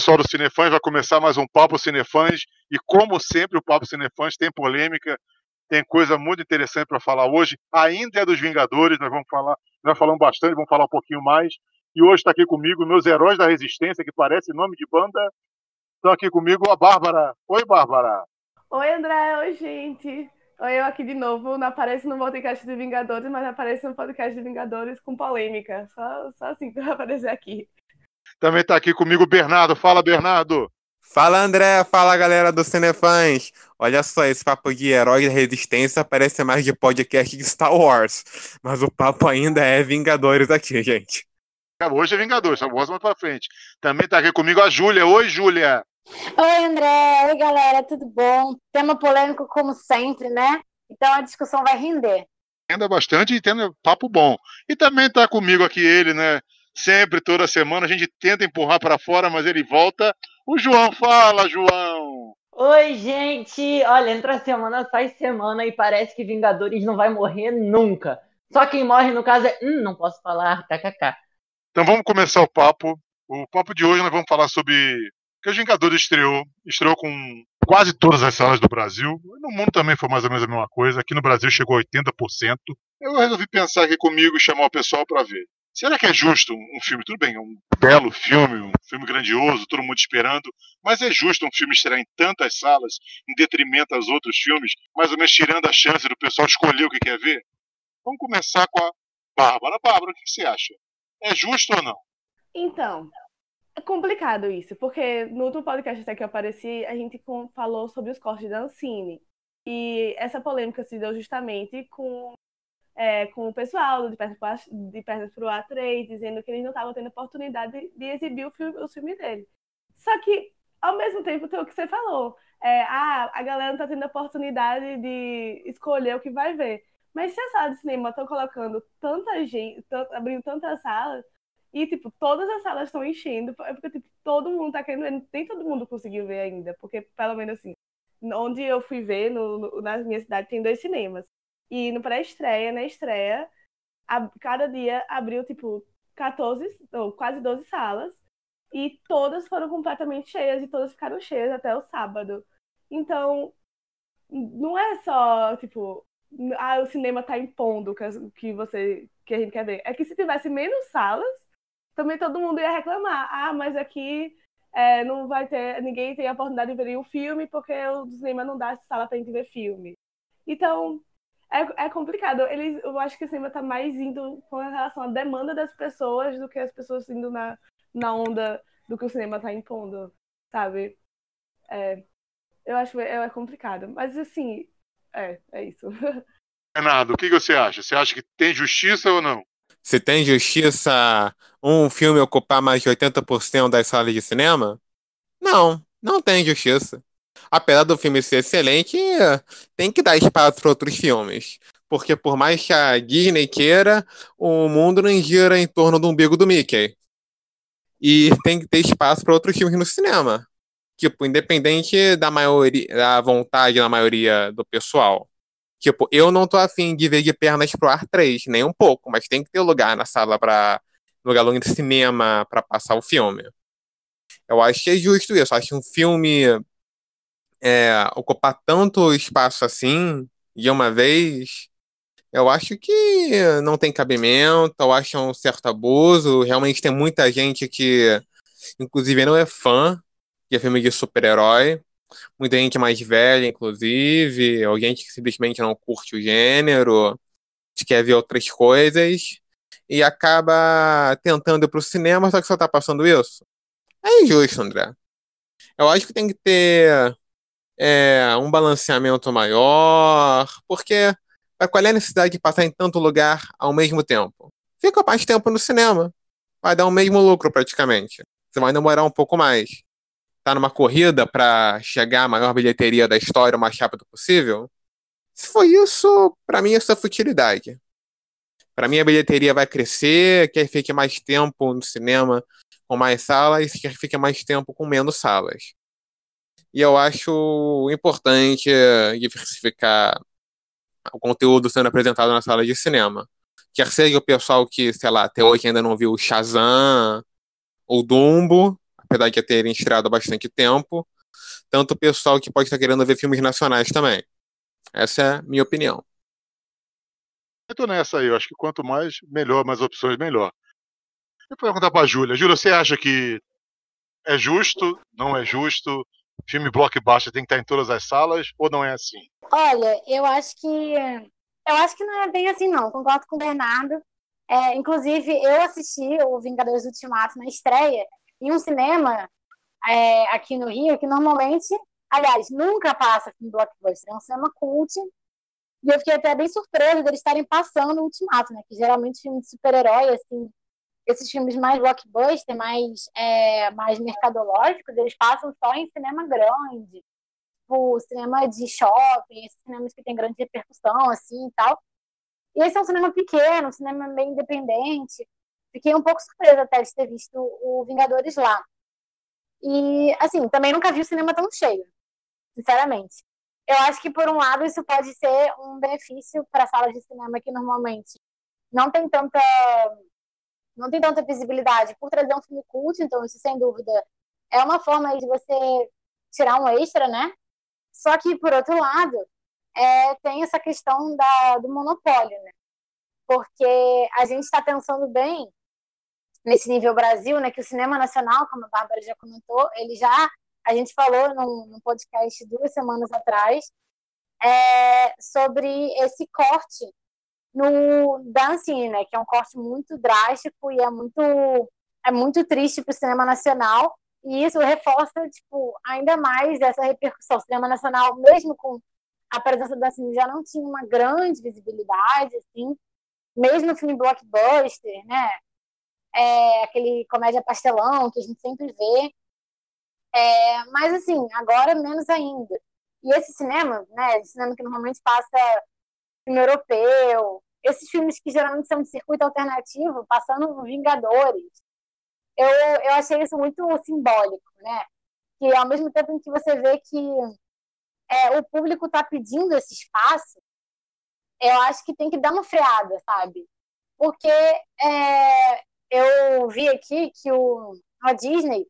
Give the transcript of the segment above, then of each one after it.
Pessoal do Cinefãs, vai começar mais um Papo Cinefãs e, como sempre, o Papo Cinefãs tem polêmica, tem coisa muito interessante para falar hoje. Ainda é dos Vingadores, nós vamos falar, nós falamos bastante, vamos falar um pouquinho mais. E hoje está aqui comigo meus heróis da resistência, que parece nome de banda. Estão aqui comigo a Bárbara. Oi, Bárbara. Oi, André. Oi, gente. Oi, eu aqui de novo. Não apareço no podcast de Vingadores, mas apareço no podcast de Vingadores com polêmica. Só, só assim para aparecer aqui. Também está aqui comigo o Bernardo. Fala, Bernardo. Fala, André. Fala, galera do Cinefãs. Olha só, esse papo de herói da resistência parece mais de podcast de Star Wars. Mas o papo ainda é Vingadores aqui, gente. Hoje é Vingadores, Star Wars mais pra frente. Também está aqui comigo a Júlia. Oi, Júlia. Oi, André. Oi, galera. Tudo bom? Tema polêmico, como sempre, né? Então a discussão vai render. Renda bastante e tendo papo bom. E também está comigo aqui ele, né? Sempre, toda semana, a gente tenta empurrar para fora, mas ele volta. O João fala, João! Oi, gente! Olha, entra semana, sai semana e parece que Vingadores não vai morrer nunca. Só quem morre, no caso, é. Hum, não posso falar, kkk. Então vamos começar o papo. O papo de hoje nós vamos falar sobre que os Vingadores estreou, estreou com quase todas as salas do Brasil. No mundo também foi mais ou menos a mesma coisa. Aqui no Brasil chegou a 80%. Eu resolvi pensar aqui comigo e chamar o pessoal para ver. Será que é justo um filme? Tudo bem, é um belo filme, um filme grandioso, todo mundo esperando, mas é justo um filme estrear em tantas salas, em detrimento aos outros filmes, mais ou menos tirando a chance do pessoal escolher o que quer ver? Vamos começar com a Bárbara. Bárbara, o que você acha? É justo ou não? Então, é complicado isso, porque no último podcast até que eu apareci, a gente falou sobre os cortes da Ancine. E essa polêmica se deu justamente com é, com o pessoal de Perto para o A3, dizendo que eles não estavam tendo oportunidade de exibir o filme, o filme dele. Só que, ao mesmo tempo, tem o que você falou. É, ah, a galera não está tendo oportunidade de escolher o que vai ver. Mas se a sala de cinema estão colocando tanta gente, abrindo tantas salas, e, tipo, todas as salas estão enchendo, é porque, tipo, todo mundo está querendo ver, nem todo mundo conseguiu ver ainda, porque, pelo menos assim, onde eu fui ver, no, no, na minha cidade, tem dois cinemas. E no pré-estreia, na estreia, a, cada dia abriu, tipo, 14, ou quase 12 salas. E todas foram completamente cheias, e todas ficaram cheias até o sábado. Então, não é só, tipo, ah, o cinema tá impondo que, você que a gente quer ver. É que se tivesse menos salas, também todo mundo ia reclamar. Ah, mas aqui é, não vai ter. Ninguém tem a oportunidade de ver o filme porque o cinema não dá sala pra gente ver filme. Então, é, é complicado. Eles, eu acho que o cinema está mais indo com relação à demanda das pessoas do que as pessoas indo na, na onda do que o cinema está impondo, sabe? É, eu acho que é, é complicado. Mas assim, é, é isso. Renato, o que você acha? Você acha que tem justiça ou não? Se tem justiça um filme ocupar mais de 80% das salas de cinema? Não, não tem justiça apesar do filme ser excelente, tem que dar espaço para outros filmes. Porque por mais que a Disney queira, o mundo não gira em torno do umbigo do Mickey. E tem que ter espaço para outros filmes no cinema. Tipo, independente da maioria, da vontade da maioria do pessoal. Tipo, eu não tô afim de ver de pernas pro ar 3, nem um pouco, mas tem que ter lugar na sala para lugar longo de cinema para passar o filme. Eu acho que é justo isso. Eu acho que um filme é, ocupar tanto espaço assim de uma vez, eu acho que não tem cabimento, eu acho um certo abuso. Realmente tem muita gente que, inclusive, não é fã de filme de super-herói. Muita gente mais velha, inclusive, ou gente que simplesmente não curte o gênero, quer ver outras coisas, e acaba tentando ir pro cinema, só que só tá passando isso. É injusto, André. Eu acho que tem que ter é, um balanceamento maior, porque qual é a necessidade de passar em tanto lugar ao mesmo tempo? Fica mais tempo no cinema, vai dar o mesmo lucro praticamente. Você vai demorar um pouco mais. Tá numa corrida para chegar à maior bilheteria da história o mais rápido possível? Se for isso, para mim é futilidade. Para mim a bilheteria vai crescer, quer fique mais tempo no cinema com mais salas, quer fique mais tempo com menos salas. E eu acho importante eh, diversificar o conteúdo sendo apresentado na sala de cinema. Quer seja o pessoal que, sei lá, até hoje ainda não viu Shazam ou Dumbo, apesar de terem estreado há bastante tempo, tanto o pessoal que pode estar querendo ver filmes nacionais também. Essa é a minha opinião. Eu tô nessa aí, eu acho que quanto mais, melhor, mais opções, melhor. Eu vou perguntar pra Júlia. Júlia, você acha que é justo, não é justo? Filme blockbuster tem que estar em todas as salas ou não é assim? Olha, eu acho que eu acho que não é bem assim não. Concordo com o Bernardo. É, inclusive, eu assisti o Vingadores Ultimato na estreia em um cinema é, aqui no Rio, que normalmente, aliás, nunca passa filme blockbuster, é um cinema cult. E eu fiquei até bem surpresa deles estarem passando o Ultimato, né? Que geralmente filme de super-herói, assim, esses filmes mais blockbuster, mais, é, mais mercadológicos, eles passam só em cinema grande, tipo, cinema de shopping, esses cinemas que tem grande repercussão, assim, e tal. E esse é um cinema pequeno, um cinema meio independente. Fiquei um pouco surpresa até de ter visto o Vingadores lá. E, assim, também nunca vi o cinema tão cheio, sinceramente. Eu acho que, por um lado, isso pode ser um benefício para salas de cinema que normalmente não tem tanta não tem tanta visibilidade por trazer um filme cult, então isso, sem dúvida, é uma forma de você tirar um extra, né? Só que, por outro lado, é, tem essa questão da, do monopólio, né? Porque a gente está pensando bem nesse nível Brasil, né? Que o cinema nacional, como a Bárbara já comentou, ele já a gente falou num, num podcast duas semanas atrás é, sobre esse corte no Dancing, né? Que é um corte muito drástico e é muito é muito triste para o cinema nacional e isso reforça tipo ainda mais essa repercussão. O cinema nacional, mesmo com a presença do Dancing, já não tinha uma grande visibilidade, assim, mesmo no filme blockbuster, né? É, aquele comédia pastelão que a gente sempre vê. É, mas assim, agora menos ainda. E esse cinema, né, cinema que normalmente passa filme europeu, esses filmes que geralmente são de circuito alternativo, passando Vingadores, eu, eu achei isso muito simbólico, né? Que ao mesmo tempo em que você vê que é, o público está pedindo esse espaço, eu acho que tem que dar uma freada, sabe? Porque é, eu vi aqui que o, a Disney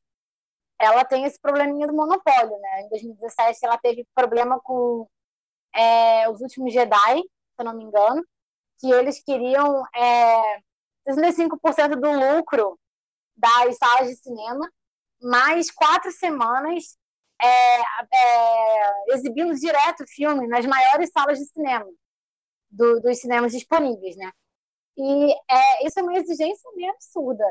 ela tem esse probleminha do monopólio, né? Em 2017 ela teve problema com é, os últimos Jedi, eu não me engano, que eles queriam é, 65% do lucro das salas de cinema, mais quatro semanas é, é, exibindo direto o filme nas maiores salas de cinema do, dos cinemas disponíveis, né? E é, isso é uma exigência meio absurda.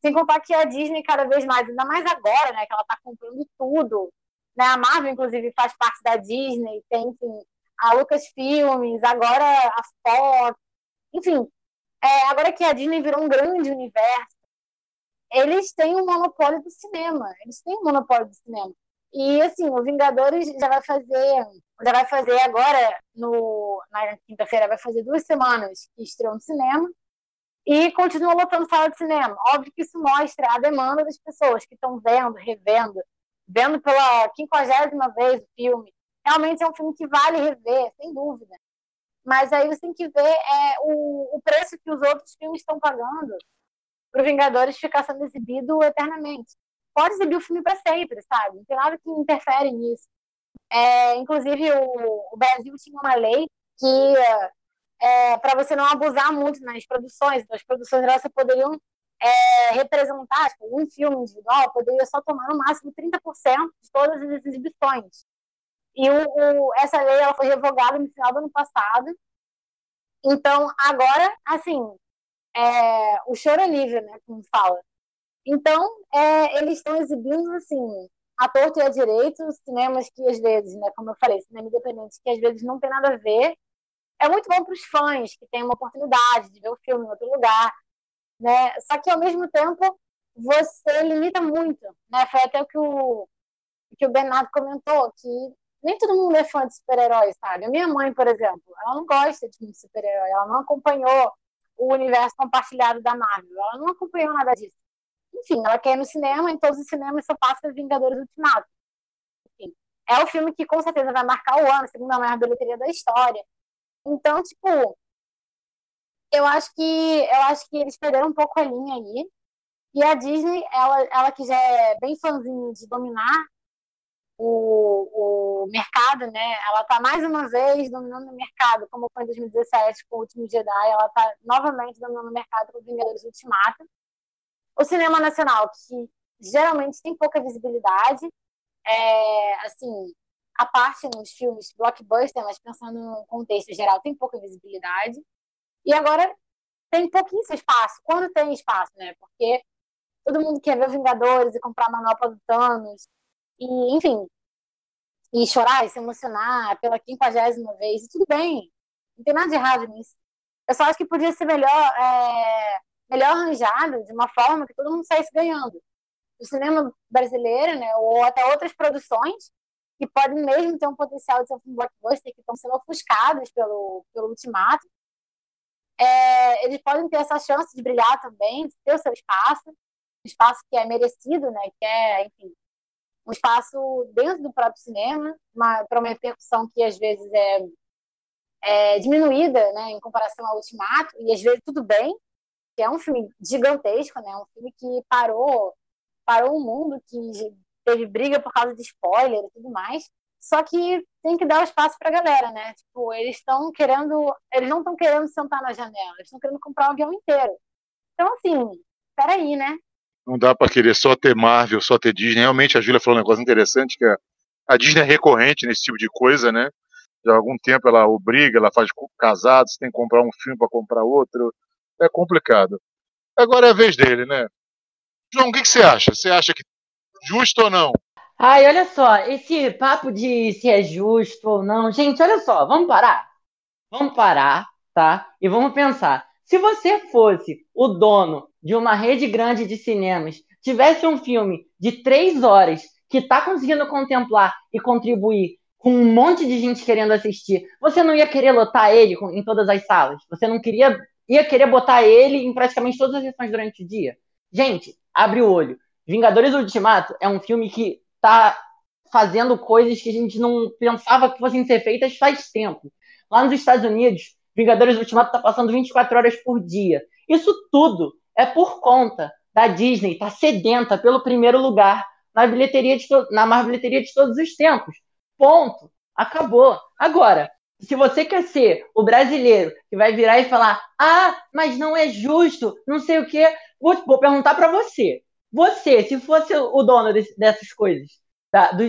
Sem contar que a Disney, cada vez mais, ainda mais agora, né, que ela está comprando tudo. Né? A Marvel, inclusive, faz parte da Disney, tem enfim, a Lucasfilmes, agora a Fox. Enfim, é, agora que a Disney virou um grande universo, eles têm um monopólio do cinema. Eles têm um monopólio do cinema. E assim, o Vingadores já vai fazer, já vai fazer agora no na quinta-feira vai fazer duas semanas que estreou no cinema e continua lotando sala de cinema. Óbvio que isso mostra a demanda das pessoas que estão vendo, revendo, vendo pela quinquagésima vez o filme. Realmente é um filme que vale rever, sem dúvida. Mas aí você tem que ver é, o, o preço que os outros filmes estão pagando para o Vingadores ficar sendo exibido eternamente. Pode exibir o filme para sempre, sabe? Não tem nada que interfere nisso. É, inclusive, o, o, Brasil tinha uma lei que, é, para você não abusar muito nas produções, as produções elas poderiam é, representar, tipo, um filme individual poderia só tomar no máximo 30% de todas as exibições. E o, o, essa lei ela foi revogada no final do ano passado. Então, agora, assim, é, o choro é livre, né, como fala. Então, é, eles estão exibindo, assim, a torto e a direito, cinemas que às vezes, né, como eu falei, cinema independente, que às vezes não tem nada a ver. É muito bom para os fãs que têm uma oportunidade de ver o filme em outro lugar, né? Só que ao mesmo tempo você limita muito, né? Foi até o que o que o Bernardo comentou que nem todo mundo é fã de super-heróis, sabe? A minha mãe, por exemplo, ela não gosta de super-herói, ela não acompanhou o universo compartilhado da Marvel, ela não acompanhou nada disso. Enfim, ela quer ir no cinema, em todos os cinemas só passa Vingadores Ultimato. Enfim, é o filme que com certeza vai marcar o ano, segunda maior bilheteria da história. Então, tipo, eu acho que eu acho que eles perderam um pouco a linha aí. E a Disney, ela, ela que já é bem fãzinha de dominar o, o mercado, né? Ela está mais uma vez dominando o mercado, como foi em 2017 com o Último Jedi, ela está novamente dominando o mercado com Vingadores Ultimato. O cinema nacional, que geralmente tem pouca visibilidade, é, assim, a parte nos filmes blockbuster, mas pensando no contexto geral, tem pouca visibilidade. E agora tem pouquíssimo espaço, quando tem espaço, né? Porque todo mundo quer ver Vingadores e comprar a manopla do Thanos, e, enfim, e chorar e se emocionar pela quinquagésima vez, e tudo bem, não tem nada de errado nisso. Eu só acho que podia ser melhor, é, melhor arranjado de uma forma que todo mundo saísse ganhando. O cinema brasileiro, né, ou até outras produções, que podem mesmo ter um potencial de ser um blockbuster, que estão sendo ofuscados pelo, pelo ultimato, é, eles podem ter essa chance de brilhar também, de ter o seu espaço, espaço que é merecido, né, que é, enfim, um espaço dentro do próprio cinema, para uma repercussão que às vezes é, é, diminuída né, em comparação ao Ultimato, e às vezes tudo bem, que é um filme gigantesco, né, um filme que parou, parou o mundo, que teve briga por causa de spoiler e tudo mais, só que tem que dar o espaço para a galera, né? Tipo, eles estão querendo, eles não estão querendo sentar na janela, eles estão querendo comprar o avião inteiro. Então, assim, peraí, né? Não dá para querer só ter Marvel, só ter Disney. Realmente a Júlia falou um negócio interessante, que a Disney é recorrente nesse tipo de coisa, né? De algum tempo ela obriga, ela faz casados, tem que comprar um filme para comprar outro. É complicado. Agora é a vez dele, né? João, o que, que você acha? Você acha que justo ou não? Ai, olha só, esse papo de se é justo ou não. Gente, olha só, vamos parar? Vamos parar, tá? E vamos pensar. Se você fosse o dono de uma rede grande de cinemas, tivesse um filme de três horas que está conseguindo contemplar e contribuir com um monte de gente querendo assistir, você não ia querer lotar ele em todas as salas? Você não queria ia querer botar ele em praticamente todas as sessões durante o dia? Gente, abre o olho. Vingadores Ultimato é um filme que está fazendo coisas que a gente não pensava que fossem ser feitas faz tempo. Lá nos Estados Unidos, Vingadores Ultimato está passando 24 horas por dia. Isso tudo é por conta da Disney tá sedenta pelo primeiro lugar na bilheteria de na maior bilheteria de todos os tempos. Ponto. Acabou. Agora, se você quer ser o brasileiro que vai virar e falar: "Ah, mas não é justo, não sei o quê", vou, vou perguntar para você. Você, se fosse o dono desse, dessas coisas,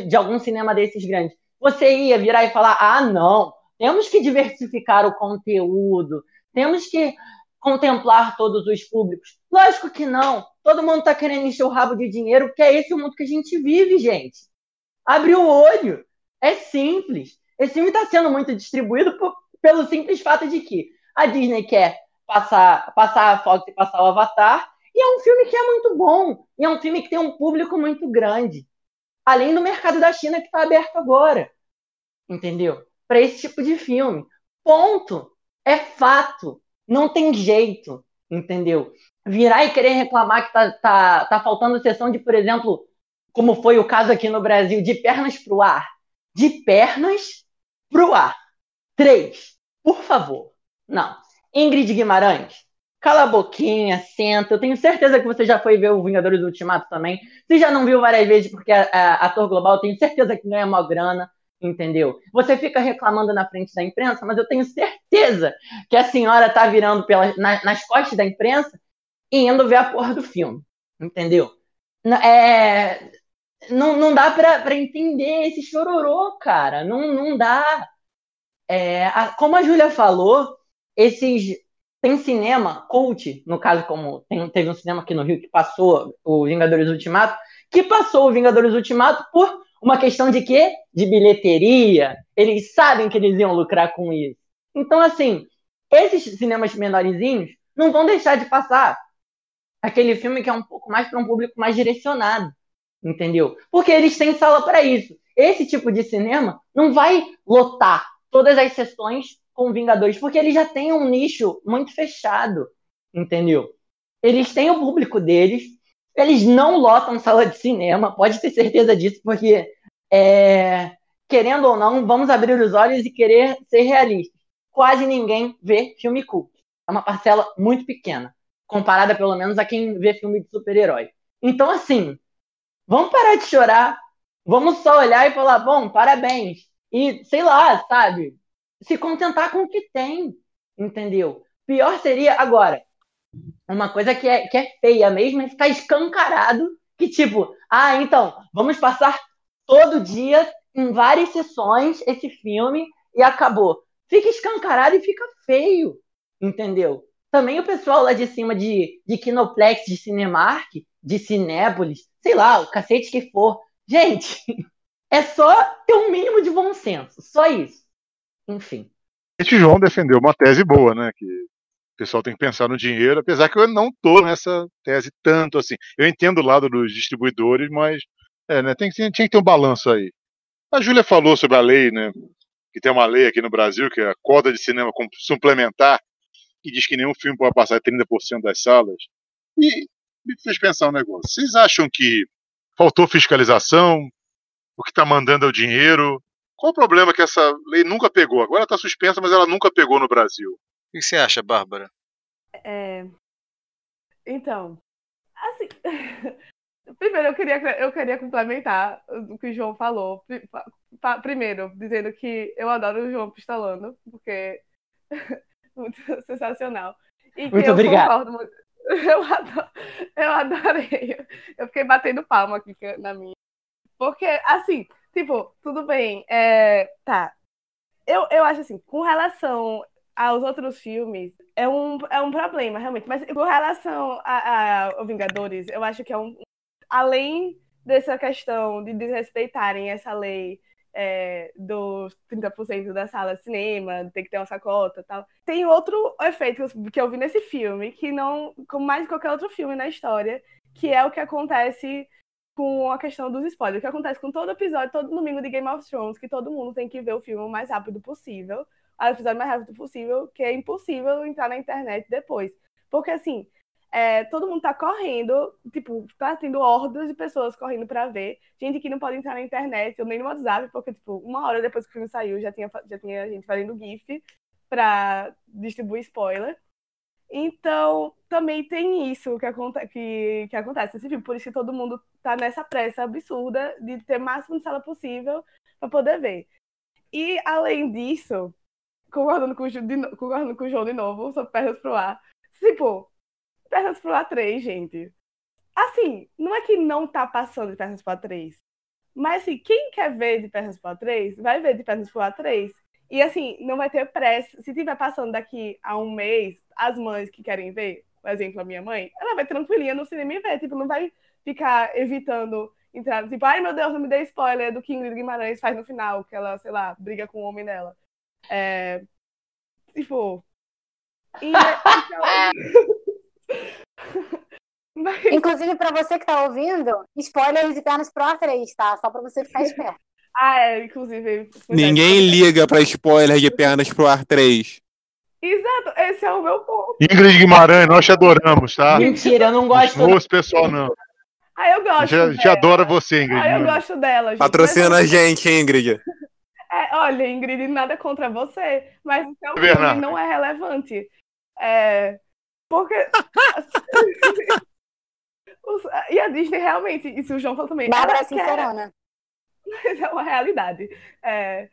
de algum cinema desses grandes, você ia virar e falar: "Ah, não, temos que diversificar o conteúdo, temos que contemplar todos os públicos. Lógico que não. Todo mundo está querendo encher o rabo de dinheiro, porque é esse o mundo que a gente vive, gente. Abre o olho. É simples. Esse filme está sendo muito distribuído por, pelo simples fato de que a Disney quer passar, passar a Fox e passar o Avatar, e é um filme que é muito bom, e é um filme que tem um público muito grande. Além do mercado da China que está aberto agora. Entendeu? Para esse tipo de filme. Ponto. É fato. Não tem jeito, entendeu? Virar e querer reclamar que tá, tá, tá faltando sessão de, por exemplo, como foi o caso aqui no Brasil, de pernas pro ar. De pernas pro ar. Três. Por favor. Não. Ingrid Guimarães, cala a boquinha, senta. Eu tenho certeza que você já foi ver o Vingadores do Ultimato também. Se já não viu várias vezes, porque é, é ator global, tenho certeza que ganha uma grana entendeu? Você fica reclamando na frente da imprensa, mas eu tenho certeza que a senhora tá virando pela, na, nas costas da imprensa e indo ver a porra do filme, entendeu? É, não, não dá pra, entender esse chororô, cara, não, não dá. É, a, como a Júlia falou, esses tem cinema cult, no caso como tem, teve um cinema aqui no Rio que passou o Vingadores Ultimato, que passou o Vingadores Ultimato por uma questão de quê? De bilheteria. Eles sabem que eles iam lucrar com isso. Então, assim, esses cinemas menorzinhos não vão deixar de passar aquele filme que é um pouco mais para um público mais direcionado, entendeu? Porque eles têm sala para isso. Esse tipo de cinema não vai lotar todas as sessões com Vingadores, porque eles já têm um nicho muito fechado, entendeu? Eles têm o público deles, eles não lotam sala de cinema, pode ter certeza disso, porque é, querendo ou não, vamos abrir os olhos e querer ser realistas. Quase ninguém vê filme cult. É uma parcela muito pequena. comparada pelo menos a quem vê filme de super-herói. Então, assim, vamos parar de chorar, vamos só olhar e falar, bom, parabéns. E, sei lá, sabe, se contentar com o que tem, entendeu? Pior seria, agora, uma coisa que é, que é feia mesmo é ficar escancarado que, tipo, ah, então, vamos passar todo dia, em várias sessões, esse filme e acabou. Fica escancarado e fica feio, entendeu? Também o pessoal lá de cima de, de Kinoplex, de Cinemark, de Cinépolis, sei lá, o cacete que for. Gente, é só ter um mínimo de bom senso, só isso. Enfim. João defendeu uma tese boa, né? Que o pessoal tem que pensar no dinheiro, apesar que eu não tô nessa tese tanto assim. Eu entendo o lado dos distribuidores, mas é, né, tem, tinha que ter um balanço aí. A Júlia falou sobre a lei, né? Que tem uma lei aqui no Brasil, que é a cota de cinema suplementar, que diz que nenhum filme pode passar 30% das salas. E me fez pensar um negócio. Vocês acham que faltou fiscalização? O que está mandando é o dinheiro? Qual o problema que essa lei nunca pegou? Agora está suspensa, mas ela nunca pegou no Brasil. O que você acha, Bárbara? É... Então, assim. Primeiro, eu queria, eu queria complementar o que o João falou. Primeiro, dizendo que eu adoro o João pistolando, porque muito sensacional. E muito obrigado. Muito... Eu, adoro... eu adorei. Eu fiquei batendo palma aqui na minha. Porque, assim, tipo, tudo bem. É... Tá. Eu, eu acho assim, com relação aos outros filmes, é um, é um problema, realmente. Mas com relação ao Vingadores, eu acho que é um. Além dessa questão de desrespeitarem essa lei é, dos 30% da sala de cinema, tem que ter uma sacota tal. Tem outro efeito que eu vi nesse filme, que não. como mais qualquer outro filme na história, que é o que acontece com a questão dos spoilers. O que acontece com todo episódio, todo domingo de Game of Thrones, que todo mundo tem que ver o filme o mais rápido possível o episódio mais rápido possível, que é impossível entrar na internet depois. Porque, assim, é, todo mundo tá correndo, tipo, tá tendo hordas de pessoas correndo para ver. Gente que não pode entrar na internet, ou nem no WhatsApp, porque, tipo, uma hora depois que o filme saiu, já tinha, já tinha gente fazendo GIF pra distribuir spoiler. Então, também tem isso que, aconte que, que acontece nesse filme. Por isso que todo mundo tá nessa pressa absurda de ter o máximo de sala possível para poder ver. E, além disso, concordando com, o, de, concordando com o João de novo sobre Pernas pro Ar. Tipo, Pernas pro Ar 3, gente. Assim, não é que não tá passando de Pernas pro Ar 3. Mas, assim, quem quer ver de Pernas pro Ar 3, vai ver de Pernas pro Ar 3. E, assim, não vai ter pressa. Se tiver passando daqui a um mês, as mães que querem ver, por exemplo, a minha mãe, ela vai tranquilinha no cinema e ver. Tipo, não vai ficar evitando entrar. Tipo, ai meu Deus, não me dê spoiler do que Ingrid Guimarães faz no final, que ela, sei lá, briga com o homem dela. É, tipo. E, então... Mas... Inclusive, para você que está ouvindo, spoilers de pernas pro A3, tá? Só para você ficar esperto. ah, é, inclusive. Ninguém liga para spoilers de pernas pro ar 3. Exato, esse é o meu ponto. Ingrid Guimarães, nós te adoramos, tá? Mentira, eu não gosto. Não pessoal, não. Ah, eu gosto. A gente, adora você, Ingrid. Ah, eu gosto dela. Gente. Patrocina a gente, Ingrid. É, olha, Ingrid, nada contra você, mas o seu filme não é relevante. É, porque. e a Disney realmente, isso o João falou também. Bárbara é sincerona. Mas é uma realidade. É,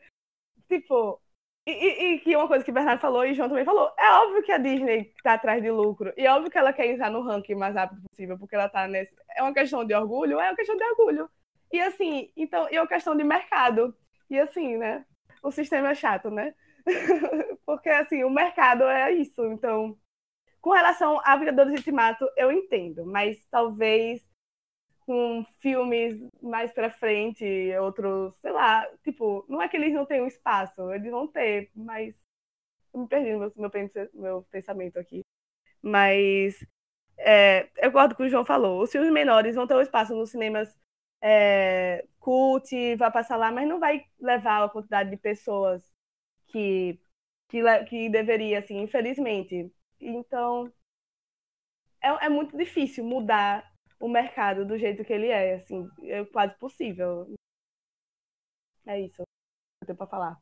tipo, e, e, que uma coisa que o Bernardo falou e o João também falou, é óbvio que a Disney tá atrás de lucro. E é óbvio que ela quer entrar no ranking o mais rápido possível, porque ela tá nesse. É uma questão de orgulho? É uma questão de orgulho. E assim, então, e é uma questão de mercado. E assim, né? O sistema é chato, né? Porque assim, o mercado é isso. Então, com relação a Vingadores Ultimato, eu entendo, mas talvez com filmes mais pra frente, outros, sei lá, tipo, não é que eles não tenham espaço, eles vão ter, mas eu me perdi no meu, meu pensamento aqui. Mas é, eu concordo com o João falou, os filmes menores vão ter um espaço nos cinemas é, cult, vai passar lá, mas não vai levar a quantidade de pessoas que, que, que deveria, assim, infelizmente. Então, é, é muito difícil mudar o mercado do jeito que ele é, assim, é quase possível. É isso eu tenho para falar.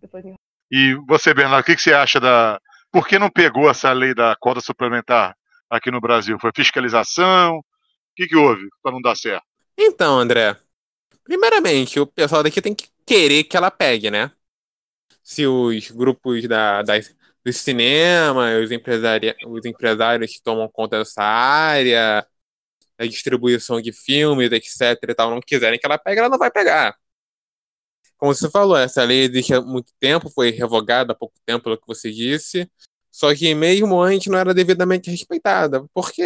Depois E você, Bernardo, o que, que você acha da. Por que não pegou essa lei da cota suplementar? aqui no Brasil? Foi fiscalização? O que, que houve para não dar certo? Então, André, primeiramente, o pessoal daqui tem que querer que ela pegue, né? Se os grupos da, das, do cinema, os, os empresários que tomam conta dessa área, a distribuição de filmes, etc e tal, não quiserem que ela pegue, ela não vai pegar. Como você falou, essa lei existe há muito tempo, foi revogada há pouco tempo, pelo que você disse, só que mesmo antes não era devidamente respeitada, porque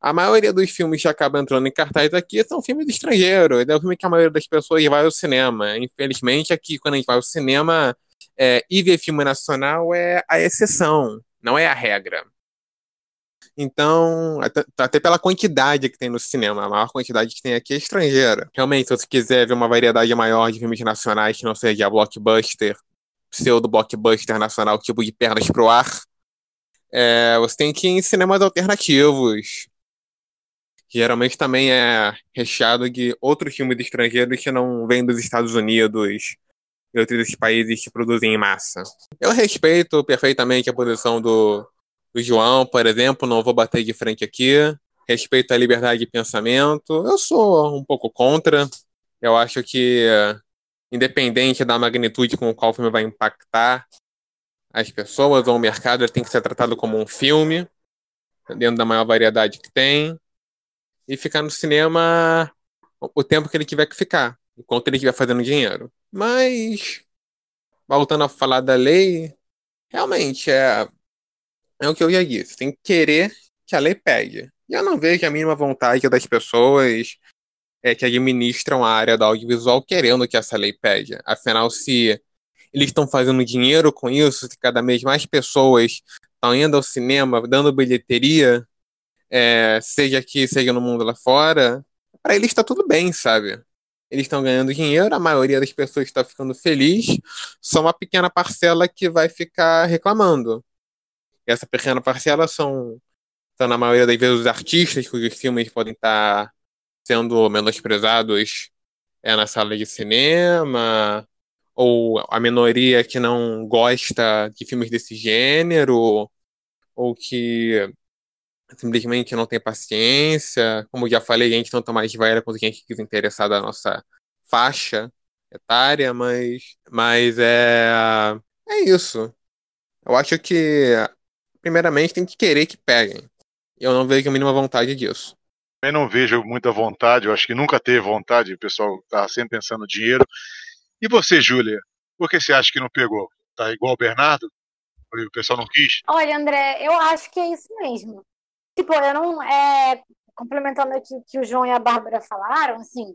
a maioria dos filmes que acabam entrando em cartaz aqui são filmes estrangeiros, é o filme que a maioria das pessoas vai ao cinema. Infelizmente, aqui, quando a gente vai ao cinema é, e vê filme nacional, é a exceção, não é a regra. Então, até, até, pela quantidade que tem no cinema, a maior quantidade que tem aqui é estrangeira. Realmente, se você quiser ver uma variedade maior de filmes nacionais que não seja blockbuster, pseudo-blockbuster nacional, tipo de pernas pro ar, é, você tem que ir em cinemas alternativos. Geralmente também é recheado de outros filmes estrangeiros que não vêm dos Estados Unidos e outros países que produzem em massa. Eu respeito perfeitamente a posição do, do João, por exemplo, não vou bater de frente aqui. Respeito a liberdade de pensamento. Eu sou um pouco contra. Eu acho que, independente da magnitude com qual o filme vai impactar as pessoas ou o mercado, ele tem que ser tratado como um filme, dentro da maior variedade que tem, e ficar no cinema o tempo que ele tiver que ficar, enquanto ele estiver fazendo dinheiro. Mas, voltando a falar da lei, realmente é é o que eu já disse. Tem que querer que a lei pegue. E eu não vejo a mínima vontade das pessoas é, que administram a área do audiovisual querendo que essa lei pegue. Afinal, se eles estão fazendo dinheiro com isso, se cada vez mais pessoas estão indo ao cinema, dando bilheteria, é, seja aqui, seja no mundo lá fora, para eles está tudo bem, sabe? Eles estão ganhando dinheiro, a maioria das pessoas está ficando feliz, só uma pequena parcela que vai ficar reclamando essa pequena parcela são, são, na maioria das vezes, os artistas cujos filmes podem estar sendo menosprezados é, na sala de cinema, ou a minoria que não gosta de filmes desse gênero, ou que simplesmente não tem paciência. Como já falei, gente tanto mais velha quanto gente que interessada na nossa faixa etária, mas, mas é, é isso. Eu acho que primeiramente tem que querer que peguem. Eu não vejo a mínima vontade disso. Eu não vejo muita vontade, eu acho que nunca teve vontade, o pessoal tá sempre pensando no dinheiro. E você, Júlia, por que você acha que não pegou? Tá igual o Bernardo? O pessoal não quis? Olha, André, eu acho que é isso mesmo. Tipo, eu não. É, complementando aqui o que o João e a Bárbara falaram, assim,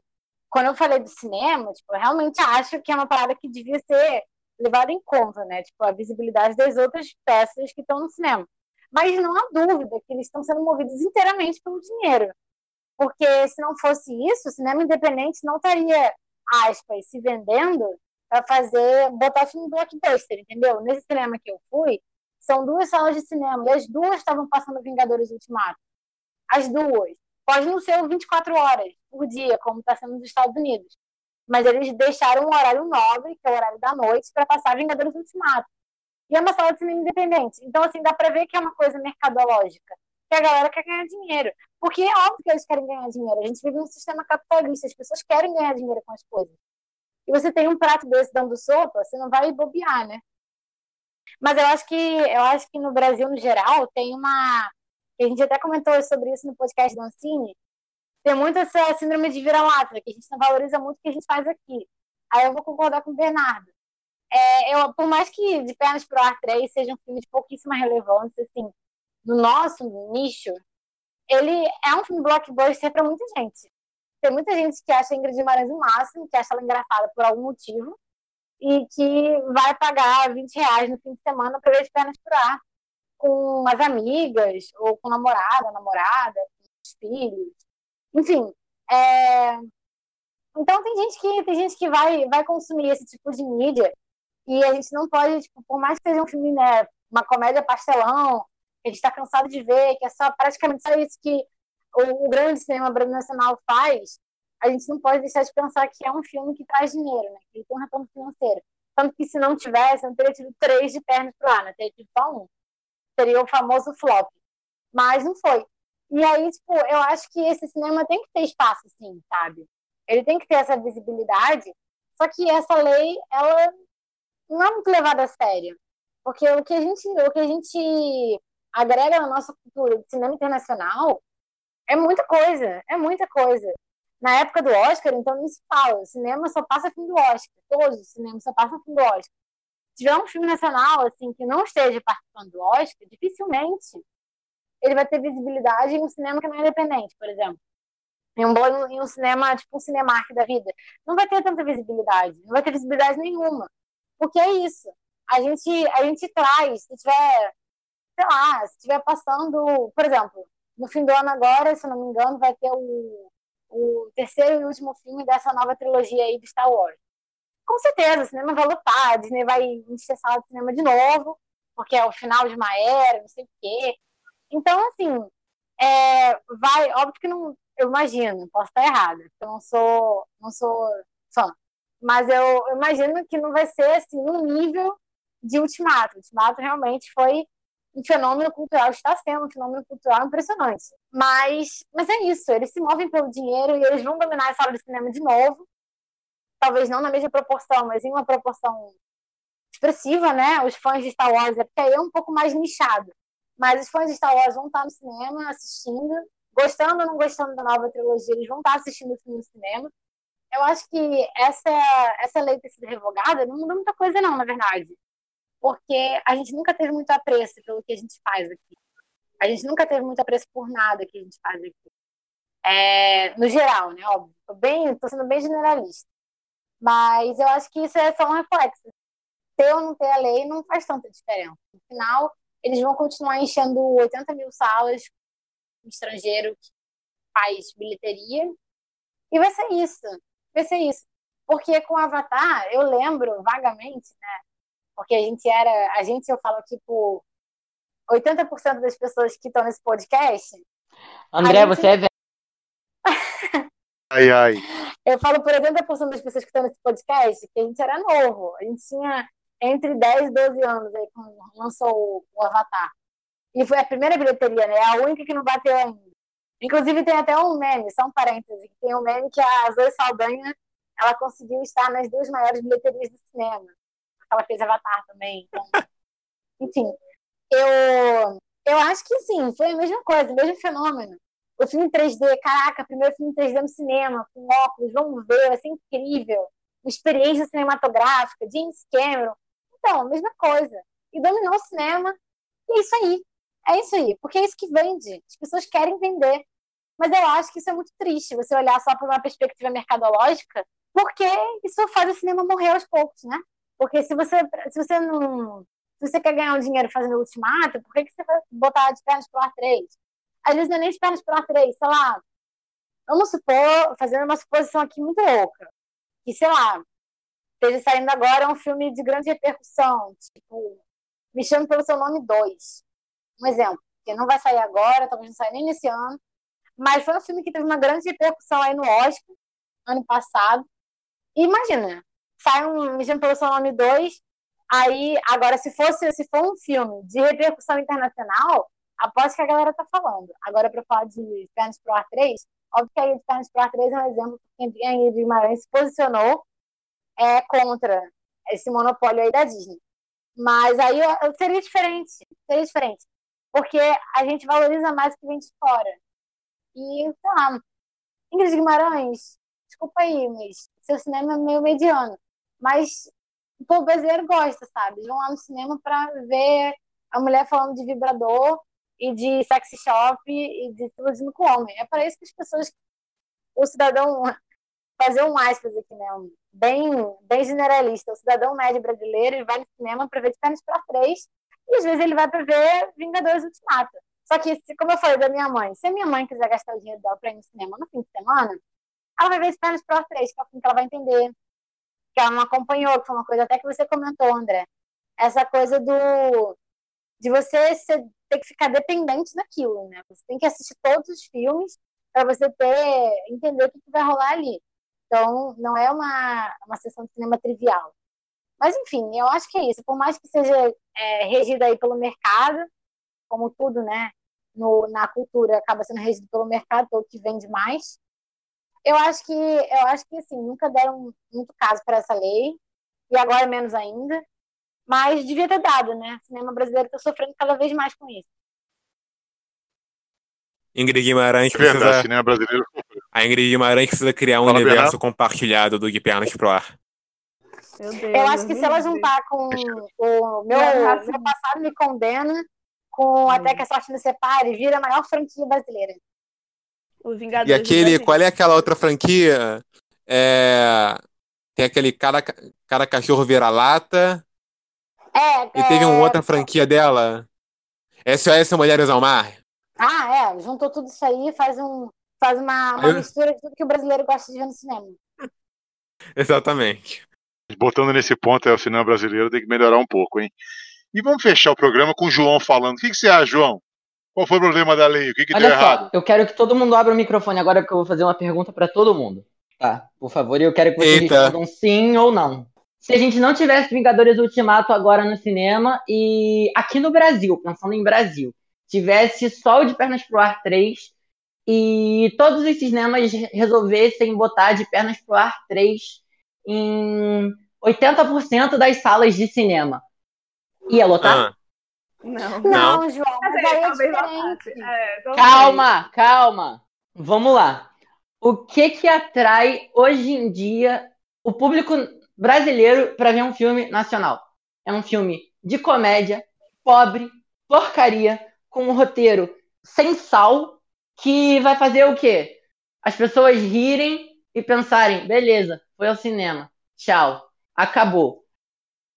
quando eu falei do cinema, tipo, eu realmente acho que é uma parada que devia ser levado em conta, né? Tipo, a visibilidade das outras peças que estão no cinema. Mas não há dúvida que eles estão sendo movidos inteiramente pelo dinheiro. Porque se não fosse isso, o cinema independente não estaria, aspas, se vendendo para fazer, botar filme blockbuster, entendeu? Nesse cinema que eu fui, são duas salas de cinema, e as duas estavam passando Vingadores Ultimato. As duas. Pode não ser 24 horas por dia, como está sendo nos Estados Unidos mas eles deixaram um horário nobre, que é o horário da noite, para passar Vingadores Ultimato. E é uma sala de cinema independente. Então, assim, dá para ver que é uma coisa mercadológica. Que a galera quer ganhar dinheiro. Porque é óbvio que eles querem ganhar dinheiro. A gente vive num sistema capitalista. As pessoas querem ganhar dinheiro com as coisas. E você tem um prato desse dando sopa, você não vai bobear, né? Mas eu acho que eu acho que no Brasil, no geral, tem uma. A gente até comentou sobre isso no podcast do Ancine, tem muito essa síndrome de vira-lata, que a gente não valoriza muito o que a gente faz aqui. Aí eu vou concordar com o Bernardo. É, eu, por mais que De Pernas pro Ar 3 seja um filme de pouquíssima relevância, assim, no nosso nicho, ele é um filme blockbuster para muita gente. Tem muita gente que acha a Ingrid Guimarães o máximo, que acha ela engraçada por algum motivo, e que vai pagar 20 reais no fim de semana para ver De Pernas pro Ar com as amigas, ou com namorada, namorada, os filhos. Enfim, é... então tem gente que tem gente que vai vai consumir esse tipo de mídia e a gente não pode, tipo, por mais que seja um filme, né, uma comédia pastelão, que a gente está cansado de ver, que é só praticamente só isso que o, o grande cinema nacional faz, a gente não pode deixar de pensar que é um filme que traz dinheiro, né? Que ele tem um retorno financeiro. Tanto que se não tivesse, não teria tido três de pernas pro ar, né? Teria tido só um. Seria o famoso flop. Mas não foi. E aí, tipo, eu acho que esse cinema tem que ter espaço, sim, sabe? Ele tem que ter essa visibilidade. Só que essa lei, ela não é muito levada a sério. Porque o que a gente, o que a gente agrega na nossa cultura de cinema internacional é muita coisa, é muita coisa. Na época do Oscar, então nem se fala, o cinema só passa fim do Oscar, todos os cinemas só passam fim do Oscar. Se tiver um filme nacional assim que não esteja participando do Oscar, dificilmente ele vai ter visibilidade em um cinema que não é independente, por exemplo. Em um, em um cinema, tipo um Cinemark da vida. Não vai ter tanta visibilidade, não vai ter visibilidade nenhuma. Porque é isso. A gente, a gente traz, se tiver, sei lá, se tiver passando, por exemplo, no fim do ano agora, se não me engano, vai ter o, o terceiro e último filme dessa nova trilogia aí do Star Wars. Com certeza, o cinema vai lotar, a Disney vai encher sala de cinema de novo, porque é o final de uma era, não sei o quê. Então, assim, é, vai, óbvio que não, eu imagino, posso estar errada, eu não sou, não sou fã, mas eu imagino que não vai ser assim no nível de Ultimato. Ultimato realmente foi um fenômeno cultural, está sendo um fenômeno cultural impressionante. Mas, mas é isso, eles se movem pelo dinheiro e eles vão dominar a sala de cinema de novo. Talvez não na mesma proporção, mas em uma proporção expressiva, né? Os fãs de Star Wars, é porque aí é um pouco mais nichado. Mas os fãs de Star Wars vão estar no cinema assistindo, gostando ou não gostando da nova trilogia, eles vão estar assistindo o filme no cinema. Eu acho que essa, essa lei ter sido revogada não muda muita coisa, não, na verdade porque a gente nunca teve muito apreço pelo que a gente faz aqui. A gente nunca teve muito apreço por nada que a gente faz aqui. É, no geral, né? Óbvio. Tô, bem, tô sendo bem generalista. Mas eu acho que isso é só um reflexo. Ter ou não ter a lei não faz tanta diferença. No final, eles vão continuar enchendo 80 mil salas com estrangeiro que faz bilheteria. E vai ser isso. Vai ser isso. Porque com o Avatar, eu lembro vagamente, né? Porque a gente era, a gente, eu falo aqui por 80% das pessoas que estão nesse podcast. André, gente... você é velho. ai, ai. Eu falo por 80% das pessoas que estão nesse podcast que a gente era novo. A gente tinha entre 10 e 12 anos aí quando lançou o Avatar. E foi a primeira bilheteria, né? A única que não bateu ainda. Inclusive tem até um meme, só um parêntese, tem um meme que a Zoe Saldanha ela conseguiu estar nas duas maiores bilheterias do cinema ela fez Avatar também. Então, enfim, eu, eu acho que sim, foi a mesma coisa, o mesmo fenômeno. O filme 3D, caraca, primeiro filme 3D no cinema, com óculos, vamos ver, vai ser incrível. Experiência cinematográfica, James Cameron. Então, mesma coisa. E dominou o cinema. E é isso aí. É isso aí. Porque é isso que vende. As pessoas querem vender. Mas eu acho que isso é muito triste, você olhar só por uma perspectiva mercadológica, porque isso faz o cinema morrer aos poucos, né? Porque se você, se você não. Se você quer ganhar um dinheiro fazendo ultimato, por que, que você vai botar de pernas pro ar 3? Às vezes não é nem de pernas pro ar 3, sei lá. Vamos supor, fazendo uma suposição aqui muito louca, que, sei lá, esteja saindo agora um filme de grande repercussão, tipo, Me Chame Pelo Seu Nome 2. Um exemplo, que não vai sair agora, talvez não saia nem nesse ano, mas foi um filme que teve uma grande repercussão aí no Oscar, ano passado. E imagina, sai um Me Chame Pelo Seu Nome 2, aí, agora, se fosse se for um filme de repercussão internacional, aposto que a galera tá falando. Agora, para falar de Pernas Pro Ar 3, óbvio que a de Pernas Pro Ar 3 é um exemplo, porque a Ingrid Guimarães se posicionou é, contra esse monopólio aí da Disney. Mas aí seria diferente, seria diferente. Porque a gente valoriza mais o que vem de fora. E, sei lá, Ingrid Guimarães, desculpa aí, mas seu cinema é meio mediano. Mas o povo brasileiro gosta, sabe? Vão lá no cinema para ver a mulher falando de vibrador e de sexy shop e de explodindo com homem. É para isso que as pessoas, o cidadão, fazer um aspas aqui, né? Bem, bem generalista. O cidadão médio brasileiro ele vai no cinema para ver de pernas para três e às vezes ele vai para ver Vingadores Ultimato. Só que, como eu falei da minha mãe, se a minha mãe quiser gastar o dinheiro dela para ir no cinema no fim de semana, ela vai ver de pernas para três, que é o filme que ela vai entender, que ela não acompanhou, que foi uma coisa até que você comentou, André. Essa coisa do de você ser, ter que ficar dependente daquilo, né? Você tem que assistir todos os filmes para você ter entender o que, vai rolar ali. Então, não é uma, uma sessão de cinema trivial. Mas, enfim, eu acho que é isso. Por mais que seja é, regida aí pelo mercado, como tudo, né? no, na cultura acaba sendo regido pelo mercado, pelo que vende mais. Eu acho que, eu acho que assim, nunca deram muito caso para essa lei, e agora menos ainda, mas devia ter dado, né? O cinema brasileiro está sofrendo cada vez mais com isso. Ingrid Guimarães É verdade, precisa. cinema brasileiro. A Ingrid Guimarães precisa criar um Fala, universo Bernardo. compartilhado do De Pernas pro Ar. Meu Deus. Eu acho que se ela juntar com o meu, meu passado me condena, com Até que a Sorte nos separe, vira a maior franquia brasileira. Os Vingadores E aquele, Brasil. qual é aquela outra franquia? É, tem aquele cara, cara cachorro vira-lata. É, E teve uma é, outra franquia dela. SOS Mulheres ao Mar. Ah, é, juntou tudo isso aí, faz um faz uma, uma Eu- mistura de tudo que o brasileiro gosta de ver no cinema. Exatamente. Botando nesse ponto, é o cinema brasileiro tem que melhorar um pouco, hein? E vamos fechar o programa com o João falando. O que, que você acha, João? Qual foi o problema da lei? O que, que deu Olha errado? só, eu quero que todo mundo abra o microfone agora porque eu vou fazer uma pergunta para todo mundo. Tá, por favor, e eu quero que vocês Eita. respondam sim ou não. Se a gente não tivesse Vingadores Ultimato agora no cinema e aqui no Brasil, pensando em Brasil, tivesse só o de Pernas pro Ar 3 e todos os cinemas resolvessem botar de Pernas pro Ar 3 em 80% das salas de cinema. Ia lotar? Ah, Não. Não. João, Mas mas aí, é talvez diferente. É. Calma, calma. Vamos lá. O que que atrai hoje em dia o público brasileiro para ver um filme nacional? É um filme de comédia, pobre, porcaria, com um roteiro sem sal, que vai fazer o quê? As pessoas rirem e pensarem, beleza, foi ao cinema, tchau, acabou.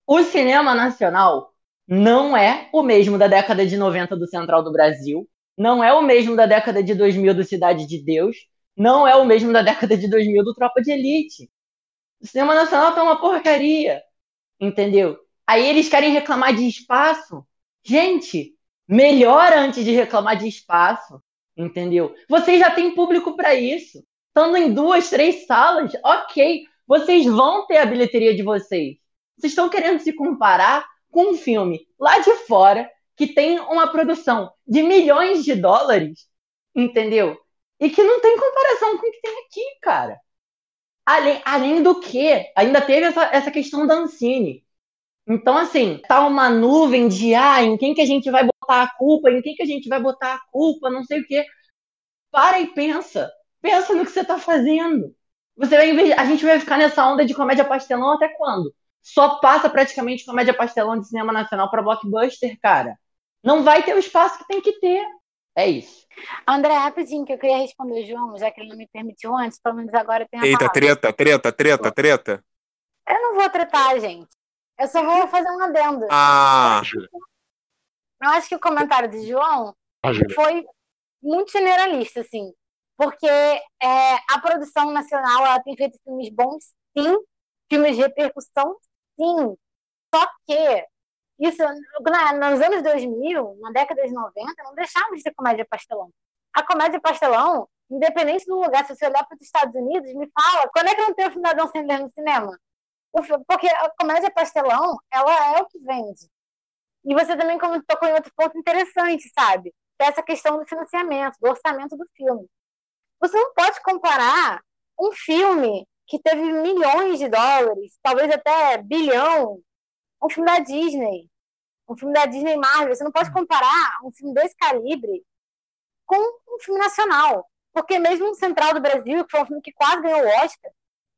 O cinema nacional não é o mesmo da década de 90 do Central do Brasil, não é o mesmo da década de 2000 do Cidade de Deus, não é o mesmo da década de 2000 do Tropa de Elite. O cinema nacional tá uma porcaria, entendeu? Aí eles querem reclamar de espaço. Gente, melhora antes de reclamar de espaço, entendeu? Vocês já têm público para isso. Estando em duas, três salas, ok. Vocês vão ter a bilheteria de vocês. Vocês estão querendo se comparar com um filme lá de fora que tem uma produção de milhões de dólares, entendeu? E que não tem comparação com o que tem aqui, cara. Além, além do que, ainda teve essa, essa questão da Ancine. Então, assim, tá uma nuvem de ah, em quem que a gente vai botar a culpa, em quem que a gente vai botar a culpa, não sei o quê. Para e pensa. Pensa no que você tá fazendo. Você vai, a gente vai ficar nessa onda de comédia pastelão até quando? Só passa praticamente comédia pastelão de cinema nacional pra blockbuster, cara. Não vai ter o espaço que tem que ter. É isso. André, rapidinho, que eu queria responder o João, já que ele não me permitiu antes, pelo menos agora tem a Eita, palavra. treta, treta, treta, treta. Eu não vou tretar, gente. Eu só vou fazer um adendo. Ah. Eu acho que o comentário do João foi muito generalista, assim. Porque é, a produção nacional ela tem feito filmes bons, sim. Filmes de repercussão, sim. Só que isso, na- nos anos 2000, na década de 90, não deixava de ser comédia pastelão. A comédia pastelão, independente do lugar, se você olhar para os Estados Unidos, me fala, quando é que não tem o filme da Sandler no cinema? Porque a comédia pastelão, ela é o que vende. E você também tocou em outro ponto interessante, sabe? É essa questão do financiamento, do orçamento do filme. Você não pode comparar um filme que teve milhões de dólares, talvez até bilhão, um filme da Disney, um filme da Disney Marvel. Você não pode comparar um filme desse calibre com um filme nacional. Porque mesmo o Central do Brasil, que foi um filme que quase ganhou o Oscar,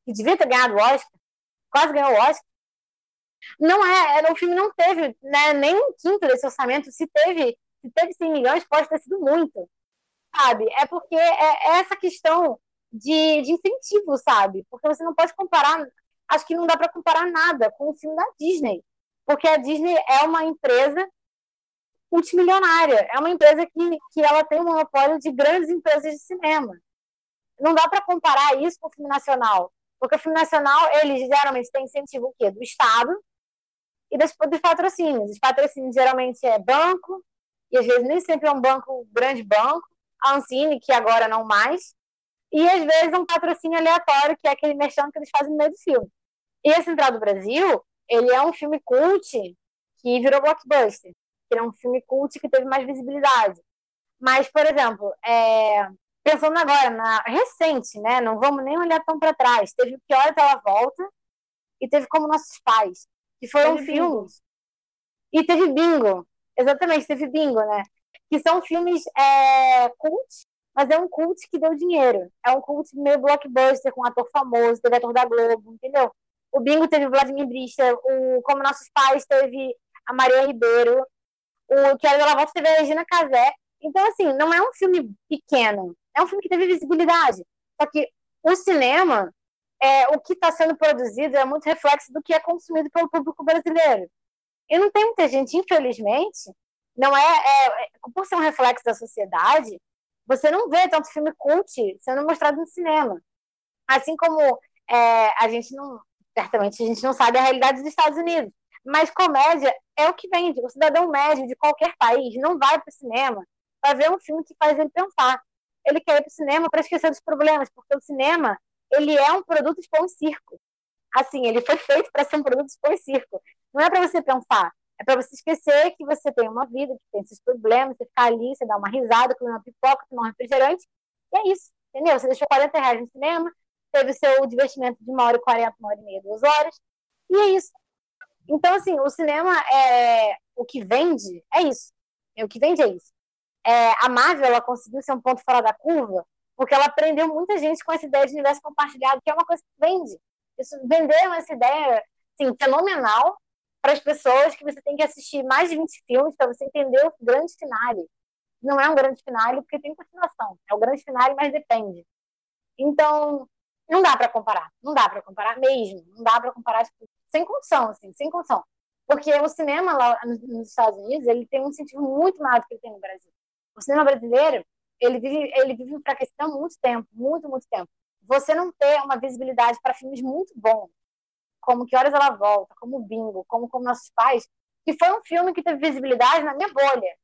que devia ter ganhado o Oscar, quase ganhou o Oscar, não é, o filme não teve né, nem um quinto desse orçamento. Se teve, se teve 100 milhões, pode ter sido muito, sabe? É porque é, é essa questão de, de incentivo, sabe? Porque você não pode comparar, acho que não dá para comparar nada com o filme da Disney, porque a Disney é uma empresa multimilionária, é uma empresa que, que ela tem um monopólio de grandes empresas de cinema. Não dá para comparar isso com o filme nacional, porque o filme nacional, eles geralmente têm incentivo o quê? Do Estado e dos, dos patrocínios. Os patrocínios geralmente é banco, e às vezes nem sempre é um banco, grande banco, a Ancine, que agora não mais, e às vezes um patrocínio aleatório, que é aquele merchan que eles fazem no meio do filme. E a Central do Brasil, ele é um filme cult que virou blockbuster, que é um filme cult que teve mais visibilidade. Mas, por exemplo, é, pensando agora, na recente, né? Não vamos nem olhar tão para trás. Teve Que Horas Ela Volta e teve Como Nossos Pais, que foram Teve filmes. E teve Bingo. Exatamente, teve Bingo, né? Que são filmes é, cult, mas é um cult que deu dinheiro. É um cult meio blockbuster, com ator famoso, teve ator da Globo, entendeu? O Bingo teve o Vladimir Brista, o Como Nossos Pais teve a Maria Ribeiro, o Que Horas Ela Volta teve a Regina Casé. Então, assim, não é um filme pequeno, é um filme que teve visibilidade. Só que o cinema, é, o que está sendo produzido é muito reflexo do que é consumido pelo público brasileiro. E não tem muita gente, infelizmente, não é, é, é por ser um reflexo da sociedade, você não vê tanto filme cult sendo mostrado no cinema. Assim como é, a gente não, certamente a gente não sabe a realidade dos Estados Unidos, mas comédia é o que vende. O cidadão médio de qualquer país não vai para o cinema para ver um filme que faz ele pensar. Ele quer ir para o cinema para esquecer dos problemas, porque o cinema ele é um produto de pão e circo. Assim, ele foi feito para ser um produto de pão e circo. Não é para você pensar, é para você esquecer que você tem uma vida, que tem esses problemas, você ficar ali, você dá uma risada, comer uma pipoca, tomar um refrigerante, e é isso, entendeu? Você deixou 40 reais no cinema, teve o seu divertimento de uma hora e 40, uma hora e meia, duas horas, e é isso. Então, assim, o cinema é o que vende, é isso. É, o que vende é isso. É, a Marvel, ela conseguiu ser um ponto fora da curva, porque ela prendeu muita gente com essa ideia de universo compartilhado, que é uma coisa que vende. Isso essa ideia assim, fenomenal para as pessoas que você tem que assistir mais de 20 filmes para você entender o grande finale. Não é um grande finale porque tem continuação. É o grande finale, mas depende. Então, não dá para comparar. Não dá para comparar mesmo. Não dá para comparar tipo, sem condição, assim, sem condição. Porque o cinema lá nos Estados Unidos, ele tem um sentido muito maior do que ele tem no Brasil. O cinema brasileiro, ele vive, ele vive enfraquecido há muito tempo, muito, muito tempo. Você não ter uma visibilidade para filmes muito bons, como Que Horas Ela Volta, como Bingo, como Como Nossos Pais, que foi um filme que teve visibilidade na minha bolha.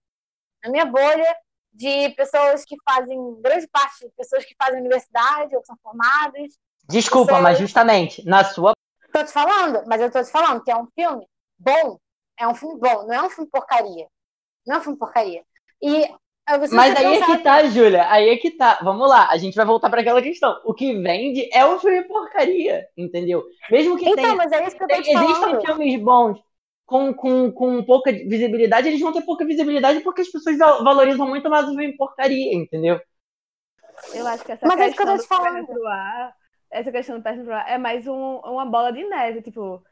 Na minha bolha de pessoas que fazem, grande parte de pessoas que fazem universidade ou que são formadas. Desculpa, Você- mas justamente na sua. Tô te falando, mas eu tô te falando que é um filme bom. É um filme bom, não é um filme porcaria. Não é um filme porcaria. E você Mas aí é que tá, Júlia. Aí é que tá. Vamos lá, a gente vai voltar para aquela questão. O que vende é um filme porcaria, entendeu? Mesmo que Então, tenha, mas é isso que eu tô te existam falando. filmes bons com, com, com pouca visibilidade, eles vão ter pouca visibilidade porque as pessoas val- valorizam muito mais o filme porcaria, entendeu? Eu acho que essa Mas é isso que eu tô questão te do falando. ar, essa questão do perna pro ar é mais um- uma bola de neve, tipo,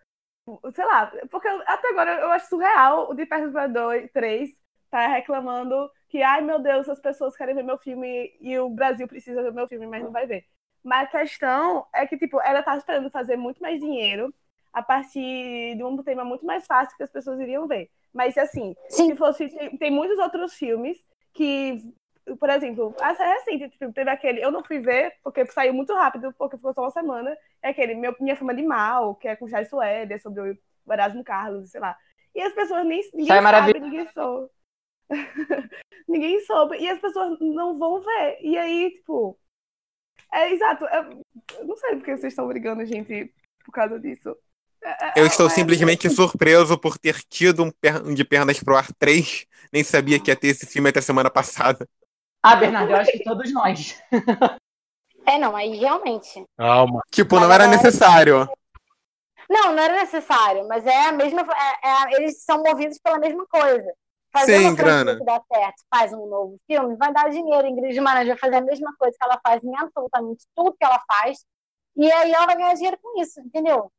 sei lá, porque eu- até agora eu acho surreal o de perna pro ar 2, 3 tá reclamando que, ai meu Deus, as pessoas querem ver meu filme e o Brasil precisa ver meu filme, mas não vai ver. Mas a questão é que, tipo, ela tá esperando fazer muito mais dinheiro a partir de um tema muito mais fácil que as pessoas iriam ver. Mas, assim, Sim. se fosse. Tem, tem muitos outros filmes que, por exemplo, essa é recente, tipo, teve aquele. Eu não fui ver, porque saiu muito rápido, porque ficou só uma semana. É aquele meu, Minha Fama de Mal, que é com Jai Suéder, sobre o Erasmo Carlos, sei lá. E as pessoas nem. Ninguém Sai sabe, ninguém soube. ninguém soube. E as pessoas não vão ver. E aí, tipo. É exato. Eu, eu não sei porque vocês estão brigando, gente, por causa disso. É- é- Eu estou é- simplesmente surpreso por ter tido um per- de Pernas pro Ar 3. Nem sabia que ia ter esse filme até semana passada. Ah, Bernardo, eu acho que todos nós. É, não, aí realmente. Calma. Tipo, Mas não era agora- necessário. Não, não era necessário, mas é a mesma. é- é- eles são movidos pela mesma coisa. Fazer Sim, uma grana. que dá certo, faz um novo filme, vai dar dinheiro. Ingrid Guimarães vai fazer a mesma coisa que ela faz em absolutamente tudo que ela faz. E aí ela vai ganhar dinheiro com isso, entendeu?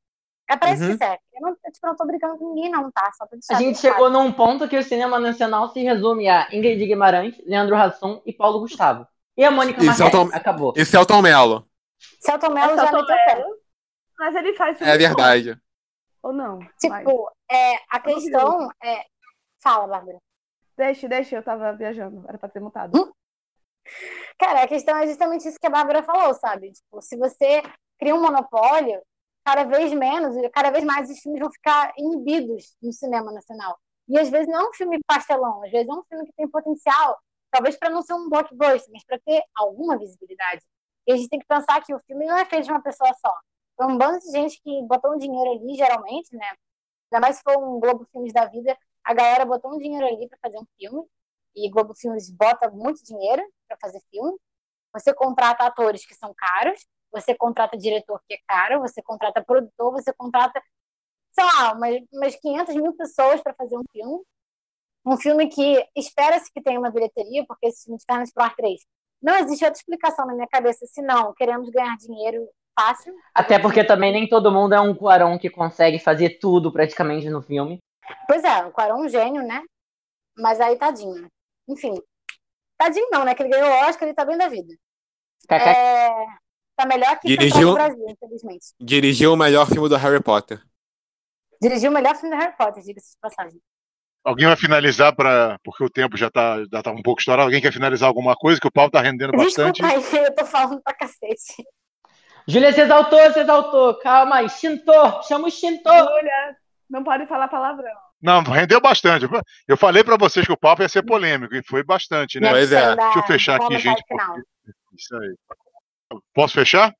É pra isso Uhum. que serve. Eu não, tipo, não tô brigando com ninguém, não, tá? Só pra deixar A gente claro. chegou num ponto que o cinema nacional se resume a Ingrid Guimarães, Leandro Hassum e Paulo Gustavo. E a Mônica Marques. Celton- Acabou. E Celton Mello. Celton Mello já meteu pé. Mas ele faz É bom, verdade. Ou não? Mas- Tipo, é, a questão é. Fala, Bárbara. Deixa, deixa, eu tava viajando. Era pra ter mutado. Hum? Cara, a questão é justamente isso que a Bárbara falou, sabe? Tipo, se você cria um monopólio, cada vez menos, cada vez mais os filmes vão ficar inibidos no cinema nacional. E às vezes não é um filme pastelão, às vezes é um filme que tem potencial, talvez para não ser um blockbuster, mas para ter alguma visibilidade. E a gente tem que pensar que o filme não é feito de uma pessoa só. Foi um bando de gente que botou um dinheiro ali, geralmente, né? Ainda mais se for um Globo Filmes da vida, a galera botou um dinheiro ali para fazer um filme. e Globo Filmes bota muito dinheiro para fazer filme. Você contrata atores que são caros, você contrata diretor que é caro, você contrata produtor, você contrata, sei lá, umas, umas 500 mil pessoas para fazer um filme. Um filme que espera-se que tenha uma bilheteria, porque esse filme de Fernandes Pro 3 não existe outra explicação na minha cabeça se não queremos ganhar dinheiro fácil. Até porque também nem todo mundo é um Quaron que consegue fazer tudo praticamente no filme. Pois é, o Quaron é um gênio, né? Mas aí, tadinho. Enfim, tadinho não, né? Que ele ganhou o Oscar, ele tá bem da vida. É, tá melhor que Dirigiu- o Brasil, infelizmente. Dirigiu o melhor filme do Harry Potter. Dirigiu o melhor filme do Harry Potter, diga-se de passagem. Alguém vai finalizar para porque o tempo já tá, já tá um pouco estourado. Alguém quer finalizar alguma coisa que o pau tá rendendo bastante? Desculpa aí, eu tô falando pra cacete. Júlia se exaltou, se exaltou. Calma aí, Shinto, chama o Shinto. Júlia, não pode falar palavrão. Não, rendeu bastante. Eu falei para vocês que o papo ia ser polêmico e foi bastante, né? Pois é. Deixa eu fechar aqui, gente. porque- Isso aí. Posso fechar?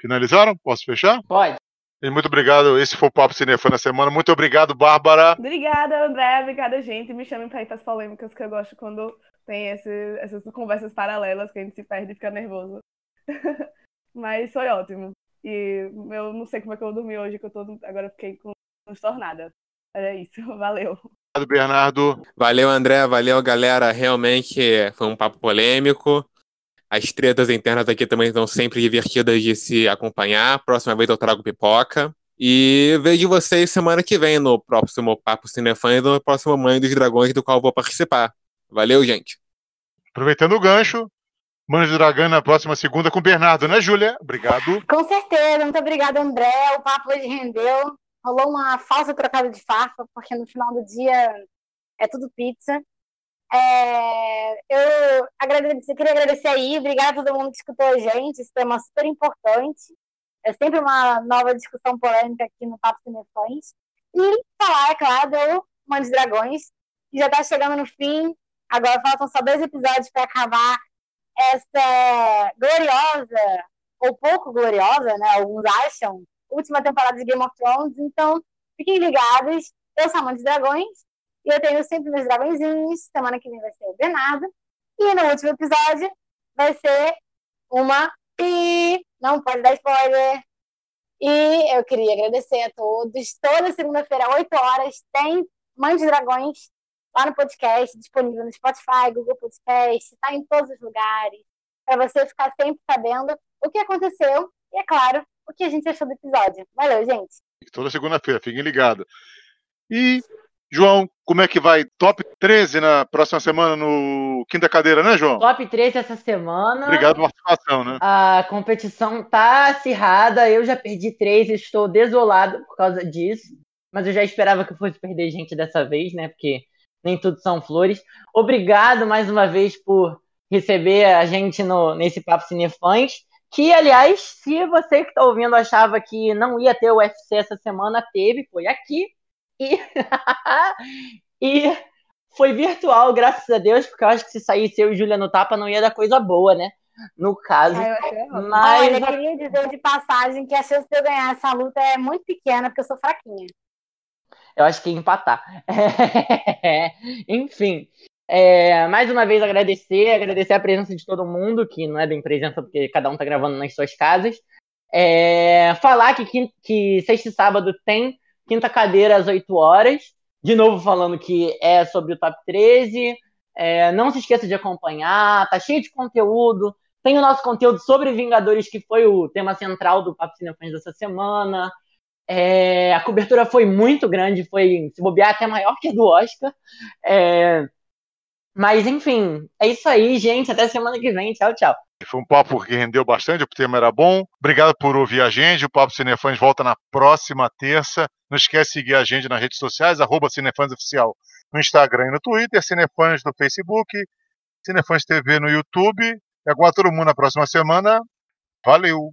Finalizaram? Posso fechar? Pode. E muito obrigado. Esse foi o Papo Cinefã na semana. Muito obrigado, Bárbara. Obrigada, André. Obrigada, gente. Me chamem pra ir pras polêmicas, que eu gosto quando tem esse- essas conversas paralelas que a gente se perde e fica nervoso. Mas foi ótimo. E eu não sei como é que eu dormi hoje, que eu tô. Agora eu fiquei com transtornada. Era isso. Valeu. Obrigado, Bernardo. Valeu, André. Valeu, galera. Realmente foi um papo polêmico. As tretas internas aqui também estão sempre divertidas de se acompanhar. Próxima vez eu trago pipoca. E vejo vocês semana que vem no próximo Papo Cinefã e no próximo Mãe dos Dragões, do qual eu vou participar. Valeu, gente. Aproveitando o gancho, Manos do Dragão na próxima segunda com o Bernardo, né, Júlia? Obrigado. Com certeza, muito obrigada, André. O papo hoje rendeu. Rolou uma falsa trocada de farpa, porque no final do dia é tudo pizza. É, eu agradecer, queria agradecer aí, obrigada a todo mundo que escutou a gente. Esse tema super importante. É sempre uma nova discussão polêmica aqui no Papo Cinefãs. E falar, é claro, do Mãe dos Dragões, que já está chegando no fim. Agora faltam só dois episódios para acabar essa gloriosa, ou pouco gloriosa, né? Alguns acham, última temporada de Game of Thrones. Então, fiquem ligados. Eu sou a Mãe dos Dragões. E eu tenho sempre meus dragõezinhos. Semana que vem vai ser o Bernardo. E no último episódio vai ser uma pi. Não pode dar spoiler. E eu queria agradecer a todos. Toda segunda-feira, 8 horas, tem Mãe dos Dragões lá no podcast, disponível no Spotify, Google Podcast, está em todos os lugares, para você ficar sempre sabendo o que aconteceu e, é claro, o que a gente achou do episódio. Valeu, gente! Toda segunda-feira, fiquem ligados. E, João, como é que vai? Top 13 na próxima semana no Quinta Cadeira, né, João? Top 3 essa semana. Obrigado pela participação, né? A competição tá acirrada. Eu já perdi três, estou desolado por causa disso. Mas eu já esperava que eu fosse perder gente dessa vez, né? Porque nem tudo são flores. Obrigado mais uma vez por receber a gente no, nesse Papo Cinefãs. Que, aliás, se você que está ouvindo achava que não ia ter o UFC essa semana, teve, foi aqui. E, e foi virtual, graças a Deus, porque eu acho que se saísse eu e Júlia no tapa não ia dar coisa boa, né? No caso. Ah, eu. Mas Olha, queria dizer de passagem que a chance de eu ganhar essa luta é muito pequena, porque eu sou fraquinha. Eu acho que ia empatar. Enfim. É, mais uma vez agradecer, agradecer a presença de todo mundo, que não é bem presença porque cada um tá gravando nas suas casas. É, falar que, quin- que sexta e sábado tem quinta cadeira às 8 horas. De novo falando que é sobre o top 13. É, não se esqueça de acompanhar, tá cheio de conteúdo. Tem o nosso conteúdo sobre Vingadores, que foi o tema central do Papo Cinefãs dessa semana. É, a cobertura foi muito grande, foi, se bobear, até maior que a do Oscar. É, mas, enfim, é isso aí, gente. Até semana que vem. Tchau, tchau. Foi um papo que rendeu bastante, o tema era bom. Obrigado por ouvir a gente. O Papo Cinefãs volta na próxima terça. Não esquece de seguir a gente nas redes sociais, arroba Cinefãs Oficial no Instagram e no Twitter, Cinefãs no Facebook, Cinefãs TV no YouTube. E agora todo mundo na próxima semana. Valeu!